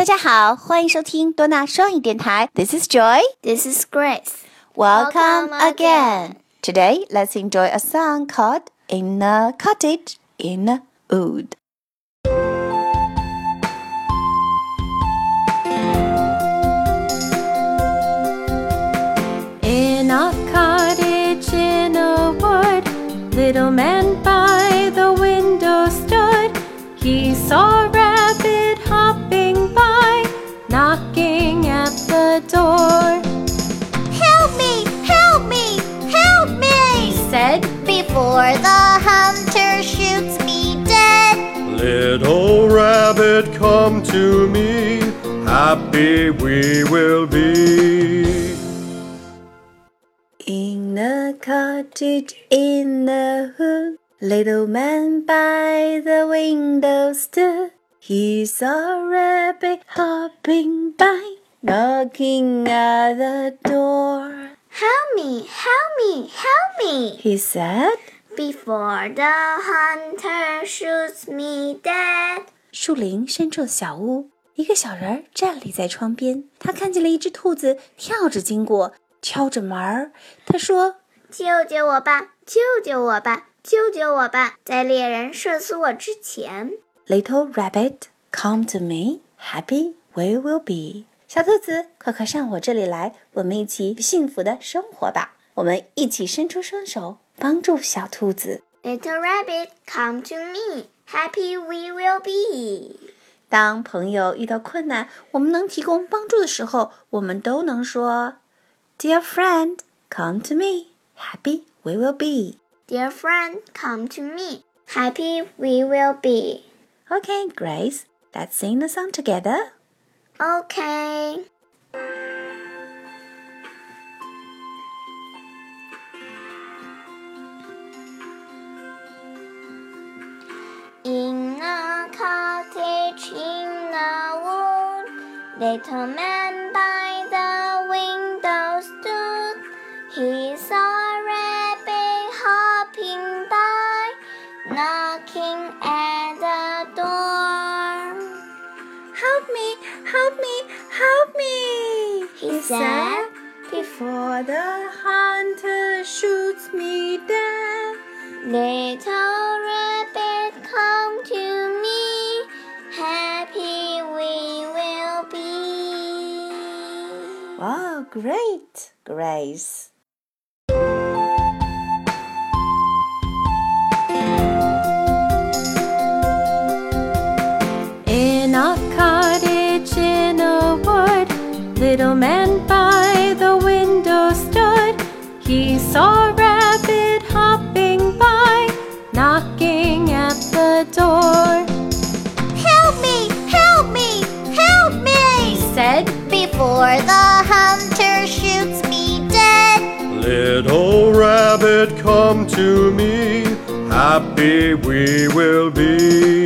大家好，欢迎收听多纳双语电台。This is Joy. This is Grace. Welcome, Welcome again. again. Today, let's enjoy a song called "In a Cottage in a Wood." In a cottage in a wood, little man by the window stood. He saw Little rabbit, come to me. Happy we will be. In a cottage in the wood, little man by the window stood. He saw a rabbit hopping by, knocking at the door. Help me! Help me! Help me! He said. Before the hunter shoots me dead. 树林深处的小屋，一个小人儿站立在窗边。他看见了一只兔子跳着经过，敲着门儿。他说救救我吧！救救我吧！救救我吧！在猎人射死我之前。：“Little rabbit, come to me. Happy we will be。”小兔子，快快上我这里来，我们一起幸福的生活吧。我们一起伸出双手，帮助小兔子。 Little rabbit, come to me. Happy we will be. 当朋友遇到困难，我们能提供帮助的时候，我们都能说：“Dear friend, come to me. Happy we will be.” Dear friend, come to me. Happy we will be. Okay, Grace, let's sing the song together. Okay. Little man by the window stood. He saw a rabbit hopping by, knocking at the door. Help me, help me, help me, He said, before the hunter shoots me dead. Little Wow, great, Grace. In a cottage in a wood, little man by the window stood. He saw a rabbit hopping by, knocking at the door. Little rabbit, come to me. Happy we will be.